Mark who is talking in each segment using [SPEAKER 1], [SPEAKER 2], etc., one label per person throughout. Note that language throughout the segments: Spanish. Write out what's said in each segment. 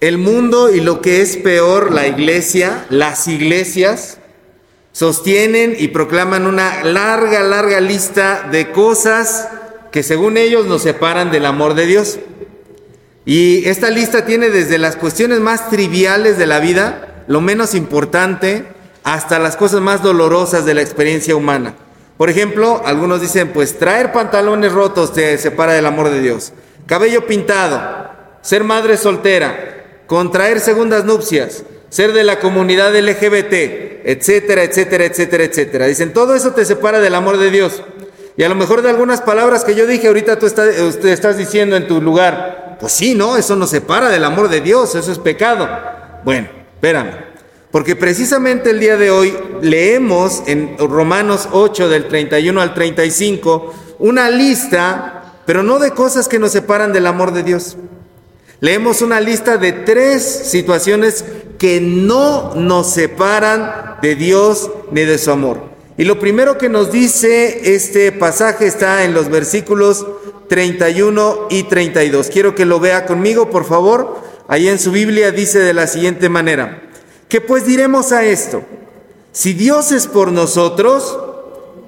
[SPEAKER 1] el mundo y lo que es peor, la iglesia, las iglesias, sostienen y proclaman una larga, larga lista de cosas que según ellos nos separan del amor de Dios. Y esta lista tiene desde las cuestiones más triviales de la vida, lo menos importante, hasta las cosas más dolorosas de la experiencia humana. Por ejemplo, algunos dicen, pues traer pantalones rotos te separa del amor de Dios. Cabello pintado, ser madre soltera, contraer segundas nupcias, ser de la comunidad LGBT, etcétera, etcétera, etcétera, etcétera. Dicen, todo eso te separa del amor de Dios. Y a lo mejor de algunas palabras que yo dije, ahorita tú estás, estás diciendo en tu lugar, pues sí, no, eso nos separa del amor de Dios, eso es pecado. Bueno, espérame. Porque precisamente el día de hoy leemos en Romanos 8 del 31 al 35 una lista, pero no de cosas que nos separan del amor de Dios. Leemos una lista de tres situaciones que no nos separan de Dios ni de su amor. Y lo primero que nos dice este pasaje está en los versículos 31 y 32. Quiero que lo vea conmigo, por favor. Ahí en su Biblia dice de la siguiente manera. ¿Qué pues diremos a esto? Si Dios es por nosotros,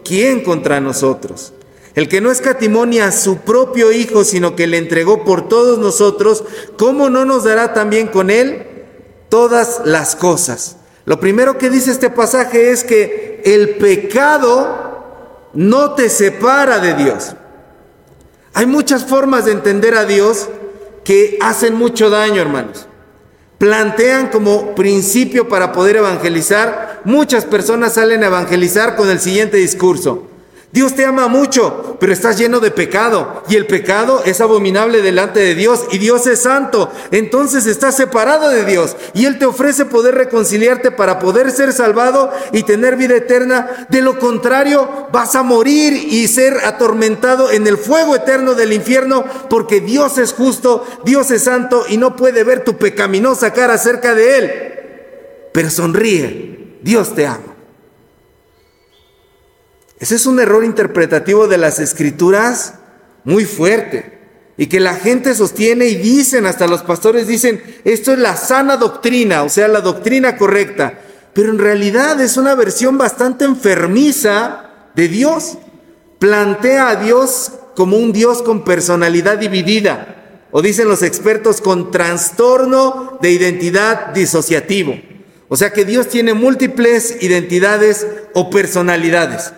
[SPEAKER 1] ¿quién contra nosotros? El que no escatimonia a su propio Hijo, sino que le entregó por todos nosotros, ¿cómo no nos dará también con él todas las cosas? Lo primero que dice este pasaje es que el pecado no te separa de Dios. Hay muchas formas de entender a Dios que hacen mucho daño, hermanos plantean como principio para poder evangelizar, muchas personas salen a evangelizar con el siguiente discurso. Dios te ama mucho, pero estás lleno de pecado y el pecado es abominable delante de Dios y Dios es santo. Entonces estás separado de Dios y Él te ofrece poder reconciliarte para poder ser salvado y tener vida eterna. De lo contrario, vas a morir y ser atormentado en el fuego eterno del infierno porque Dios es justo, Dios es santo y no puede ver tu pecaminosa cara cerca de Él. Pero sonríe, Dios te ama. Ese es un error interpretativo de las escrituras muy fuerte. Y que la gente sostiene y dicen, hasta los pastores dicen, esto es la sana doctrina, o sea, la doctrina correcta. Pero en realidad es una versión bastante enfermiza de Dios. Plantea a Dios como un Dios con personalidad dividida, o dicen los expertos, con trastorno de identidad disociativo. O sea que Dios tiene múltiples identidades o personalidades.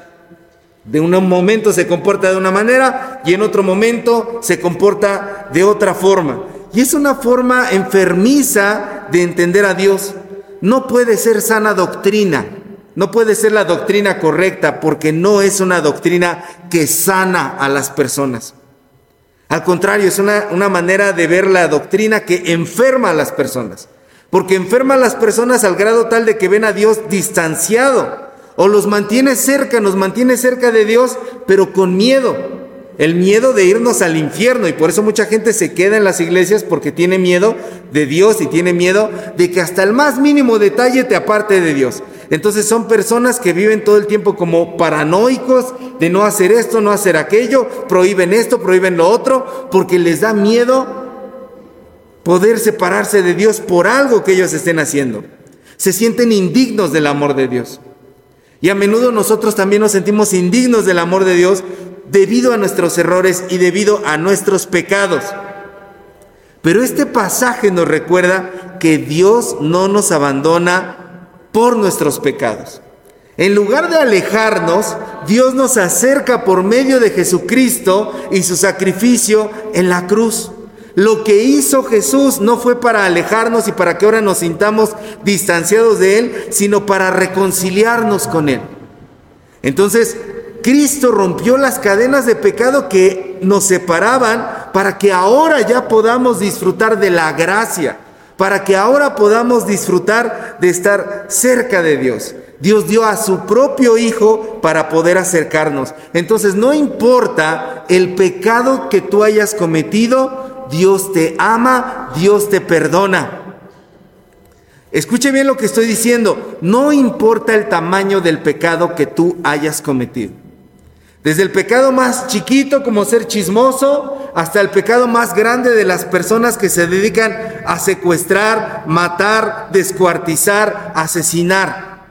[SPEAKER 1] De un momento se comporta de una manera y en otro momento se comporta de otra forma. Y es una forma enfermiza de entender a Dios. No puede ser sana doctrina, no puede ser la doctrina correcta porque no es una doctrina que sana a las personas. Al contrario, es una, una manera de ver la doctrina que enferma a las personas. Porque enferma a las personas al grado tal de que ven a Dios distanciado o los mantiene cerca, nos mantiene cerca de Dios, pero con miedo. El miedo de irnos al infierno. Y por eso mucha gente se queda en las iglesias porque tiene miedo de Dios y tiene miedo de que hasta el más mínimo detalle te aparte de Dios. Entonces son personas que viven todo el tiempo como paranoicos de no hacer esto, no hacer aquello, prohíben esto, prohíben lo otro, porque les da miedo poder separarse de Dios por algo que ellos estén haciendo. Se sienten indignos del amor de Dios. Y a menudo nosotros también nos sentimos indignos del amor de Dios debido a nuestros errores y debido a nuestros pecados. Pero este pasaje nos recuerda que Dios no nos abandona por nuestros pecados. En lugar de alejarnos, Dios nos acerca por medio de Jesucristo y su sacrificio en la cruz. Lo que hizo Jesús no fue para alejarnos y para que ahora nos sintamos distanciados de Él, sino para reconciliarnos con Él. Entonces, Cristo rompió las cadenas de pecado que nos separaban para que ahora ya podamos disfrutar de la gracia, para que ahora podamos disfrutar de estar cerca de Dios. Dios dio a su propio Hijo para poder acercarnos. Entonces, no importa el pecado que tú hayas cometido, Dios te ama, Dios te perdona. Escuche bien lo que estoy diciendo. No importa el tamaño del pecado que tú hayas cometido. Desde el pecado más chiquito como ser chismoso hasta el pecado más grande de las personas que se dedican a secuestrar, matar, descuartizar, asesinar.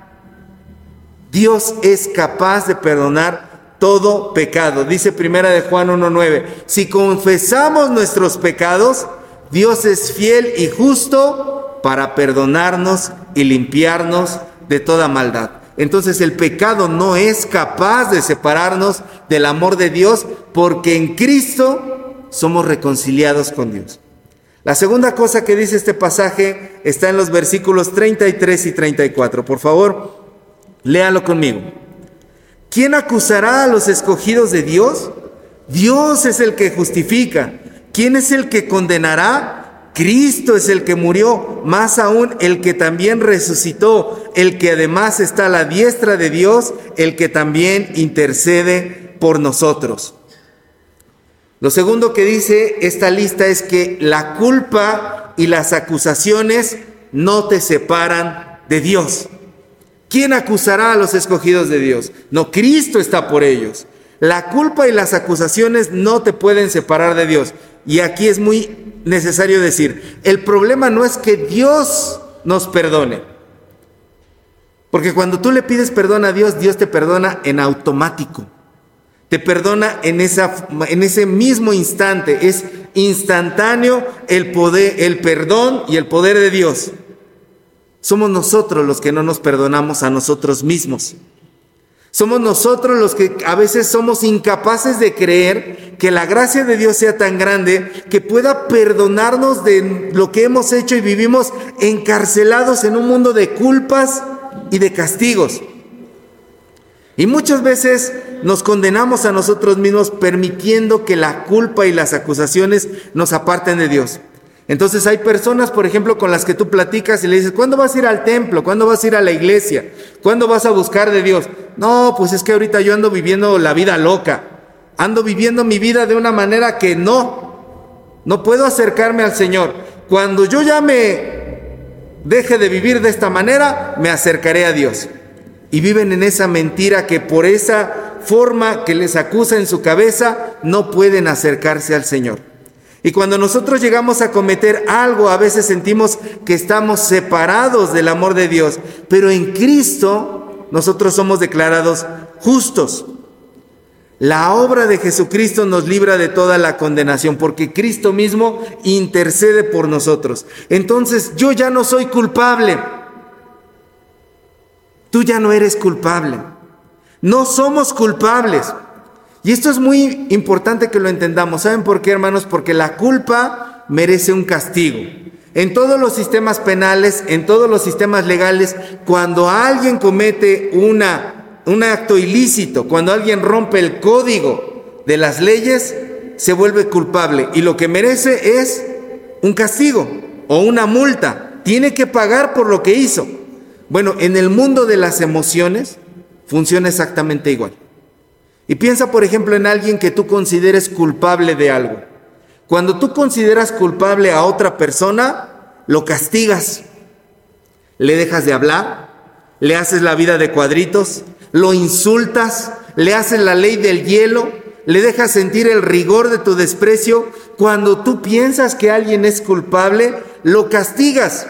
[SPEAKER 1] Dios es capaz de perdonar todo pecado. Dice primera de Juan 1.9, si confesamos nuestros pecados, Dios es fiel y justo para perdonarnos y limpiarnos de toda maldad. Entonces el pecado no es capaz de separarnos del amor de Dios porque en Cristo somos reconciliados con Dios. La segunda cosa que dice este pasaje está en los versículos 33 y 34. Por favor, léalo conmigo. ¿Quién acusará a los escogidos de Dios? Dios es el que justifica. ¿Quién es el que condenará? Cristo es el que murió, más aún el que también resucitó, el que además está a la diestra de Dios, el que también intercede por nosotros. Lo segundo que dice esta lista es que la culpa y las acusaciones no te separan de Dios. ¿Quién acusará a los escogidos de Dios? No, Cristo está por ellos. La culpa y las acusaciones no te pueden separar de Dios. Y aquí es muy necesario decir, el problema no es que Dios nos perdone. Porque cuando tú le pides perdón a Dios, Dios te perdona en automático. Te perdona en, esa, en ese mismo instante. Es instantáneo el poder, el perdón y el poder de Dios. Somos nosotros los que no nos perdonamos a nosotros mismos. Somos nosotros los que a veces somos incapaces de creer que la gracia de Dios sea tan grande que pueda perdonarnos de lo que hemos hecho y vivimos encarcelados en un mundo de culpas y de castigos. Y muchas veces nos condenamos a nosotros mismos permitiendo que la culpa y las acusaciones nos aparten de Dios. Entonces hay personas, por ejemplo, con las que tú platicas y le dices, ¿cuándo vas a ir al templo? ¿Cuándo vas a ir a la iglesia? ¿Cuándo vas a buscar de Dios? No, pues es que ahorita yo ando viviendo la vida loca. Ando viviendo mi vida de una manera que no, no puedo acercarme al Señor. Cuando yo ya me deje de vivir de esta manera, me acercaré a Dios. Y viven en esa mentira que por esa forma que les acusa en su cabeza, no pueden acercarse al Señor. Y cuando nosotros llegamos a cometer algo, a veces sentimos que estamos separados del amor de Dios, pero en Cristo nosotros somos declarados justos. La obra de Jesucristo nos libra de toda la condenación, porque Cristo mismo intercede por nosotros. Entonces yo ya no soy culpable. Tú ya no eres culpable. No somos culpables. Y esto es muy importante que lo entendamos. ¿Saben por qué, hermanos? Porque la culpa merece un castigo. En todos los sistemas penales, en todos los sistemas legales, cuando alguien comete una, un acto ilícito, cuando alguien rompe el código de las leyes, se vuelve culpable. Y lo que merece es un castigo o una multa. Tiene que pagar por lo que hizo. Bueno, en el mundo de las emociones funciona exactamente igual. Y piensa, por ejemplo, en alguien que tú consideres culpable de algo. Cuando tú consideras culpable a otra persona, lo castigas. Le dejas de hablar, le haces la vida de cuadritos, lo insultas, le haces la ley del hielo, le dejas sentir el rigor de tu desprecio. Cuando tú piensas que alguien es culpable, lo castigas.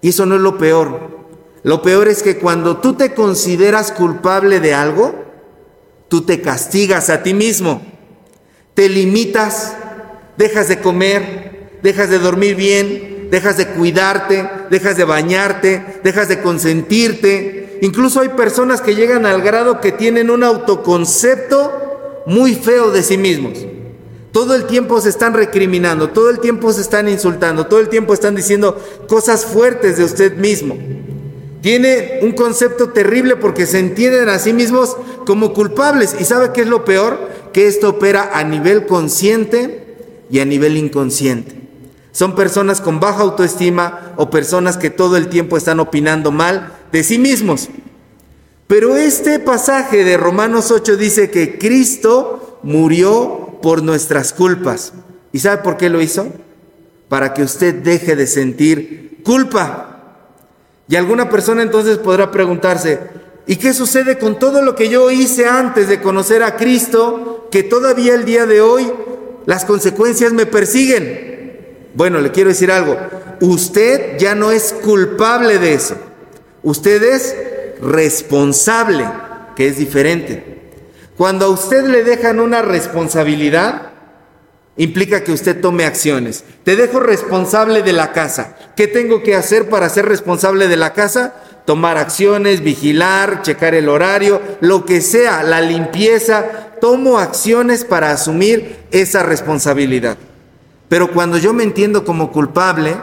[SPEAKER 1] Y eso no es lo peor. Lo peor es que cuando tú te consideras culpable de algo, Tú te castigas a ti mismo, te limitas, dejas de comer, dejas de dormir bien, dejas de cuidarte, dejas de bañarte, dejas de consentirte. Incluso hay personas que llegan al grado que tienen un autoconcepto muy feo de sí mismos. Todo el tiempo se están recriminando, todo el tiempo se están insultando, todo el tiempo están diciendo cosas fuertes de usted mismo. Tiene un concepto terrible porque se entienden a sí mismos como culpables. ¿Y sabe qué es lo peor? Que esto opera a nivel consciente y a nivel inconsciente. Son personas con baja autoestima o personas que todo el tiempo están opinando mal de sí mismos. Pero este pasaje de Romanos 8 dice que Cristo murió por nuestras culpas. ¿Y sabe por qué lo hizo? Para que usted deje de sentir culpa. Y alguna persona entonces podrá preguntarse, ¿Y qué sucede con todo lo que yo hice antes de conocer a Cristo, que todavía el día de hoy las consecuencias me persiguen? Bueno, le quiero decir algo, usted ya no es culpable de eso, usted es responsable, que es diferente. Cuando a usted le dejan una responsabilidad, implica que usted tome acciones. Te dejo responsable de la casa. ¿Qué tengo que hacer para ser responsable de la casa? Tomar acciones, vigilar, checar el horario, lo que sea, la limpieza. Tomo acciones para asumir esa responsabilidad. Pero cuando yo me entiendo como culpable,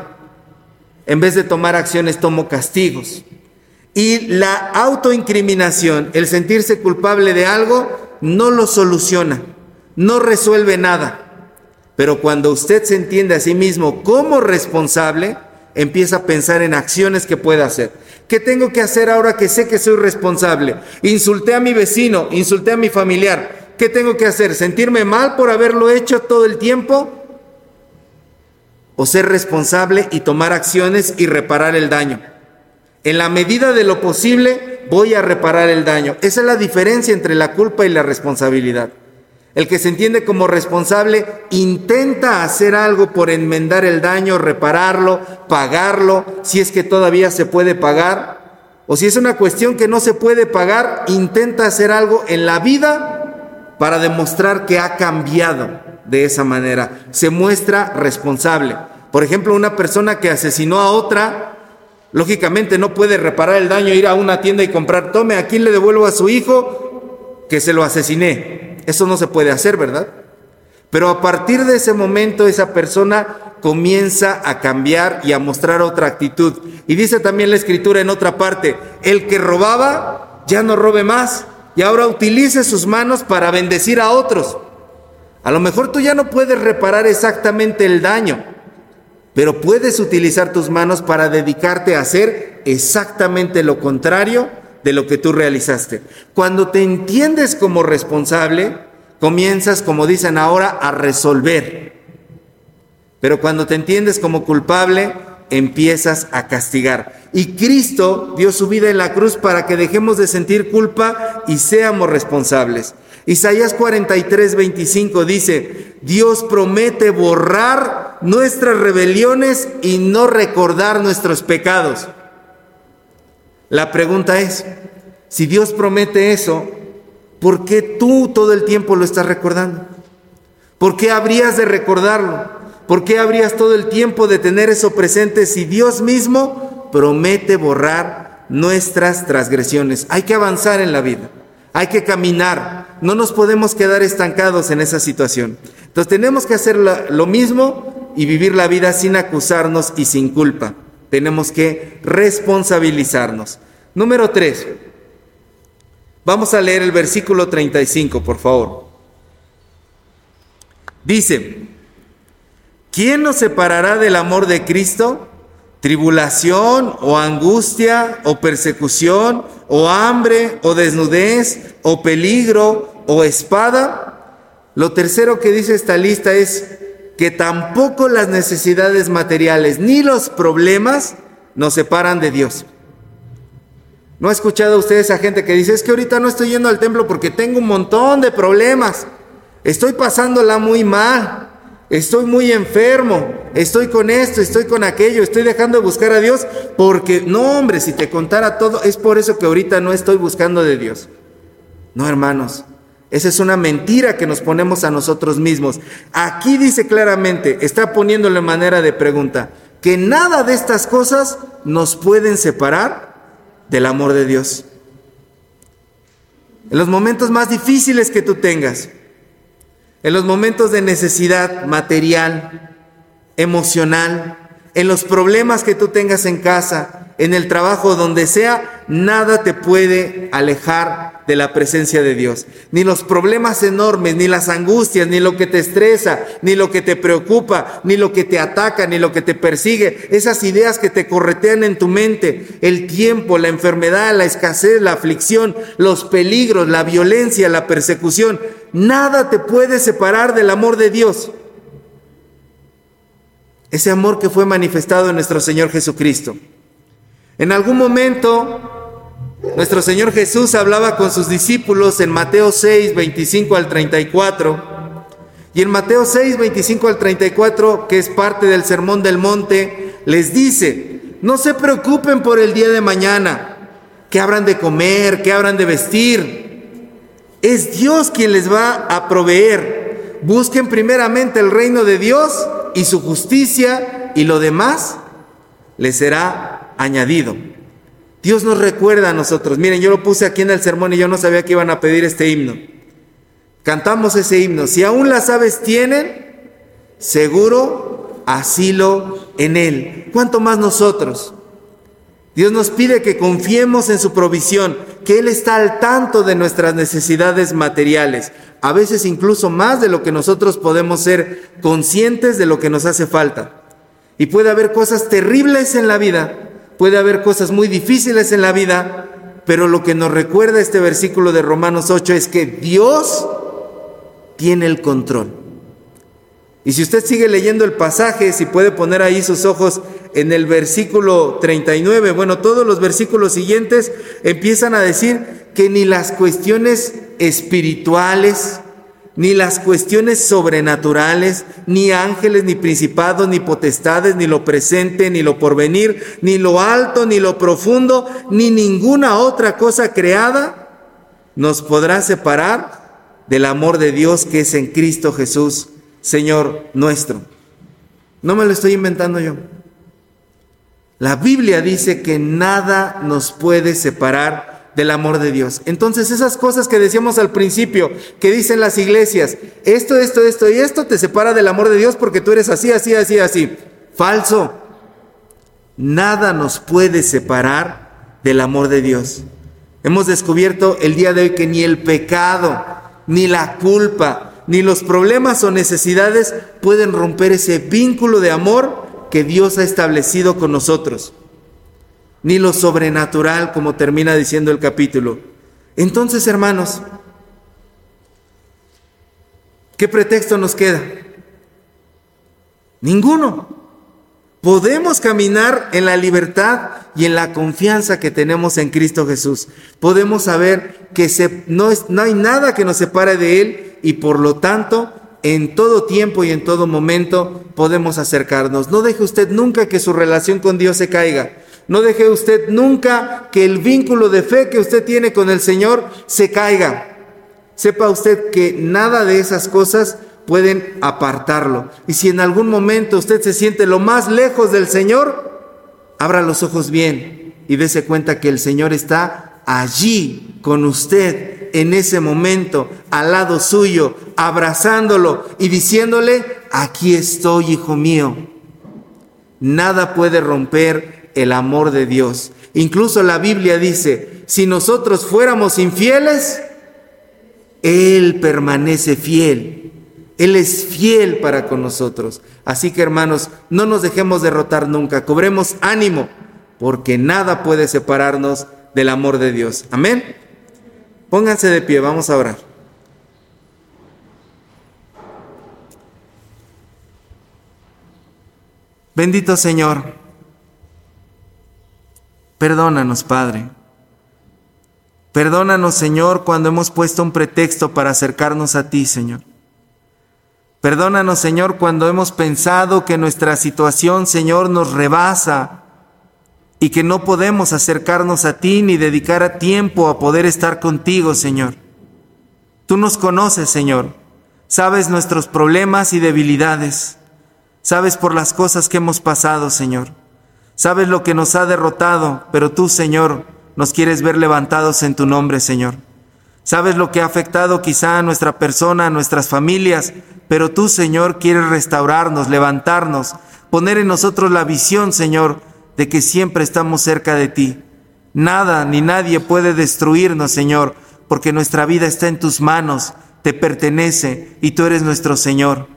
[SPEAKER 1] en vez de tomar acciones, tomo castigos. Y la autoincriminación, el sentirse culpable de algo, no lo soluciona, no resuelve nada. Pero cuando usted se entiende a sí mismo como responsable, empieza a pensar en acciones que puede hacer. ¿Qué tengo que hacer ahora que sé que soy responsable? Insulté a mi vecino, insulté a mi familiar. ¿Qué tengo que hacer? ¿Sentirme mal por haberlo hecho todo el tiempo? ¿O ser responsable y tomar acciones y reparar el daño? En la medida de lo posible voy a reparar el daño. Esa es la diferencia entre la culpa y la responsabilidad. El que se entiende como responsable intenta hacer algo por enmendar el daño, repararlo, pagarlo, si es que todavía se puede pagar. O si es una cuestión que no se puede pagar, intenta hacer algo en la vida para demostrar que ha cambiado de esa manera. Se muestra responsable. Por ejemplo, una persona que asesinó a otra, lógicamente no puede reparar el daño, ir a una tienda y comprar, tome, aquí le devuelvo a su hijo que se lo asesiné. Eso no se puede hacer, ¿verdad? Pero a partir de ese momento esa persona comienza a cambiar y a mostrar otra actitud. Y dice también la escritura en otra parte, el que robaba ya no robe más y ahora utilice sus manos para bendecir a otros. A lo mejor tú ya no puedes reparar exactamente el daño, pero puedes utilizar tus manos para dedicarte a hacer exactamente lo contrario de lo que tú realizaste. Cuando te entiendes como responsable, comienzas, como dicen ahora, a resolver. Pero cuando te entiendes como culpable, empiezas a castigar. Y Cristo dio su vida en la cruz para que dejemos de sentir culpa y seamos responsables. Isaías 43, 25 dice, Dios promete borrar nuestras rebeliones y no recordar nuestros pecados. La pregunta es, si Dios promete eso, ¿por qué tú todo el tiempo lo estás recordando? ¿Por qué habrías de recordarlo? ¿Por qué habrías todo el tiempo de tener eso presente si Dios mismo promete borrar nuestras transgresiones? Hay que avanzar en la vida, hay que caminar, no nos podemos quedar estancados en esa situación. Entonces tenemos que hacer lo mismo y vivir la vida sin acusarnos y sin culpa tenemos que responsabilizarnos. Número 3. Vamos a leer el versículo 35, por favor. Dice, ¿quién nos separará del amor de Cristo? ¿Tribulación o angustia o persecución o hambre o desnudez o peligro o espada? Lo tercero que dice esta lista es que tampoco las necesidades materiales ni los problemas nos separan de Dios. ¿No ha escuchado usted esa gente que dice, es que ahorita no estoy yendo al templo porque tengo un montón de problemas, estoy pasándola muy mal, estoy muy enfermo, estoy con esto, estoy con aquello, estoy dejando de buscar a Dios porque, no hombre, si te contara todo, es por eso que ahorita no estoy buscando de Dios. No, hermanos, esa es una mentira que nos ponemos a nosotros mismos. Aquí dice claramente, está poniéndolo en manera de pregunta, que nada de estas cosas nos pueden separar del amor de Dios. En los momentos más difíciles que tú tengas, en los momentos de necesidad material, emocional, en los problemas que tú tengas en casa, en el trabajo, donde sea, nada te puede alejar de la presencia de Dios. Ni los problemas enormes, ni las angustias, ni lo que te estresa, ni lo que te preocupa, ni lo que te ataca, ni lo que te persigue. Esas ideas que te corretean en tu mente, el tiempo, la enfermedad, la escasez, la aflicción, los peligros, la violencia, la persecución. Nada te puede separar del amor de Dios. Ese amor que fue manifestado en nuestro Señor Jesucristo. En algún momento Nuestro Señor Jesús hablaba con sus discípulos en Mateo 6, 25 al 34. Y en Mateo 6, 25 al 34, que es parte del Sermón del Monte, les dice, no se preocupen por el día de mañana, que habrán de comer, que habrán de vestir. Es Dios quien les va a proveer. Busquen primeramente el reino de Dios y su justicia y lo demás les será añadido. Dios nos recuerda a nosotros. Miren, yo lo puse aquí en el sermón y yo no sabía que iban a pedir este himno. Cantamos ese himno. Si aún las aves tienen, seguro asilo en Él. ¿Cuánto más nosotros? Dios nos pide que confiemos en su provisión, que Él está al tanto de nuestras necesidades materiales, a veces incluso más de lo que nosotros podemos ser conscientes de lo que nos hace falta. Y puede haber cosas terribles en la vida, puede haber cosas muy difíciles en la vida, pero lo que nos recuerda este versículo de Romanos 8 es que Dios tiene el control. Y si usted sigue leyendo el pasaje, si puede poner ahí sus ojos en el versículo 39, bueno, todos los versículos siguientes empiezan a decir que ni las cuestiones espirituales, ni las cuestiones sobrenaturales, ni ángeles, ni principados, ni potestades, ni lo presente, ni lo porvenir, ni lo alto, ni lo profundo, ni ninguna otra cosa creada nos podrá separar del amor de Dios que es en Cristo Jesús, Señor nuestro. No me lo estoy inventando yo. La Biblia dice que nada nos puede separar del amor de Dios. Entonces esas cosas que decíamos al principio, que dicen las iglesias, esto, esto, esto y esto te separa del amor de Dios porque tú eres así, así, así, así. Falso. Nada nos puede separar del amor de Dios. Hemos descubierto el día de hoy que ni el pecado, ni la culpa, ni los problemas o necesidades pueden romper ese vínculo de amor que Dios ha establecido con nosotros ni lo sobrenatural, como termina diciendo el capítulo. Entonces, hermanos, ¿qué pretexto nos queda? Ninguno. Podemos caminar en la libertad y en la confianza que tenemos en Cristo Jesús. Podemos saber que no, hay nada que nos separe de Él y por lo tanto en todo tiempo y en todo momento podemos acercarnos. No deje usted nunca que su relación con Dios se caiga. No deje usted nunca que el vínculo de fe que usted tiene con el Señor se caiga. Sepa usted que nada de esas cosas pueden apartarlo. Y si en algún momento usted se siente lo más lejos del Señor, abra los ojos bien y dése cuenta que el Señor está allí con usted en ese momento, al lado suyo, abrazándolo y diciéndole, aquí estoy, hijo mío. Nada puede romper el amor de Dios. Incluso la Biblia dice, si nosotros fuéramos infieles, Él permanece fiel. Él es fiel para con nosotros. Así que hermanos, no nos dejemos derrotar nunca, cobremos ánimo, porque nada puede separarnos del amor de Dios. Amén. Pónganse de pie, vamos a orar. Bendito Señor. Perdónanos, Padre. Perdónanos, Señor, cuando hemos puesto un pretexto para acercarnos a ti, Señor. Perdónanos, Señor, cuando hemos pensado que nuestra situación, Señor, nos rebasa y que no podemos acercarnos a ti ni dedicar a tiempo a poder estar contigo, Señor. Tú nos conoces, Señor. Sabes nuestros problemas y debilidades. Sabes por las cosas que hemos pasado, Señor. Sabes lo que nos ha derrotado, pero tú, Señor, nos quieres ver levantados en tu nombre, Señor. Sabes lo que ha afectado quizá a nuestra persona, a nuestras familias, pero tú, Señor, quieres restaurarnos, levantarnos, poner en nosotros la visión, Señor, de que siempre estamos cerca de ti. Nada ni nadie puede destruirnos, Señor, porque nuestra vida está en tus manos, te pertenece y tú eres nuestro Señor.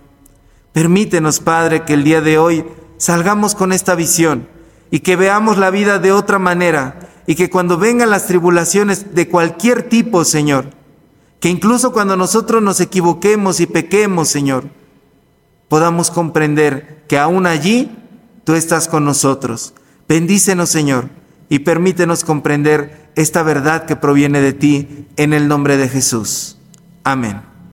[SPEAKER 1] Permítenos, Padre, que el día de hoy salgamos con esta visión y que veamos la vida de otra manera y que cuando vengan las tribulaciones de cualquier tipo, Señor, que incluso cuando nosotros nos equivoquemos y pequemos, Señor, podamos comprender que aún allí tú estás con nosotros. Bendícenos, Señor, y permítenos comprender esta verdad que proviene de ti en el nombre de Jesús. Amén.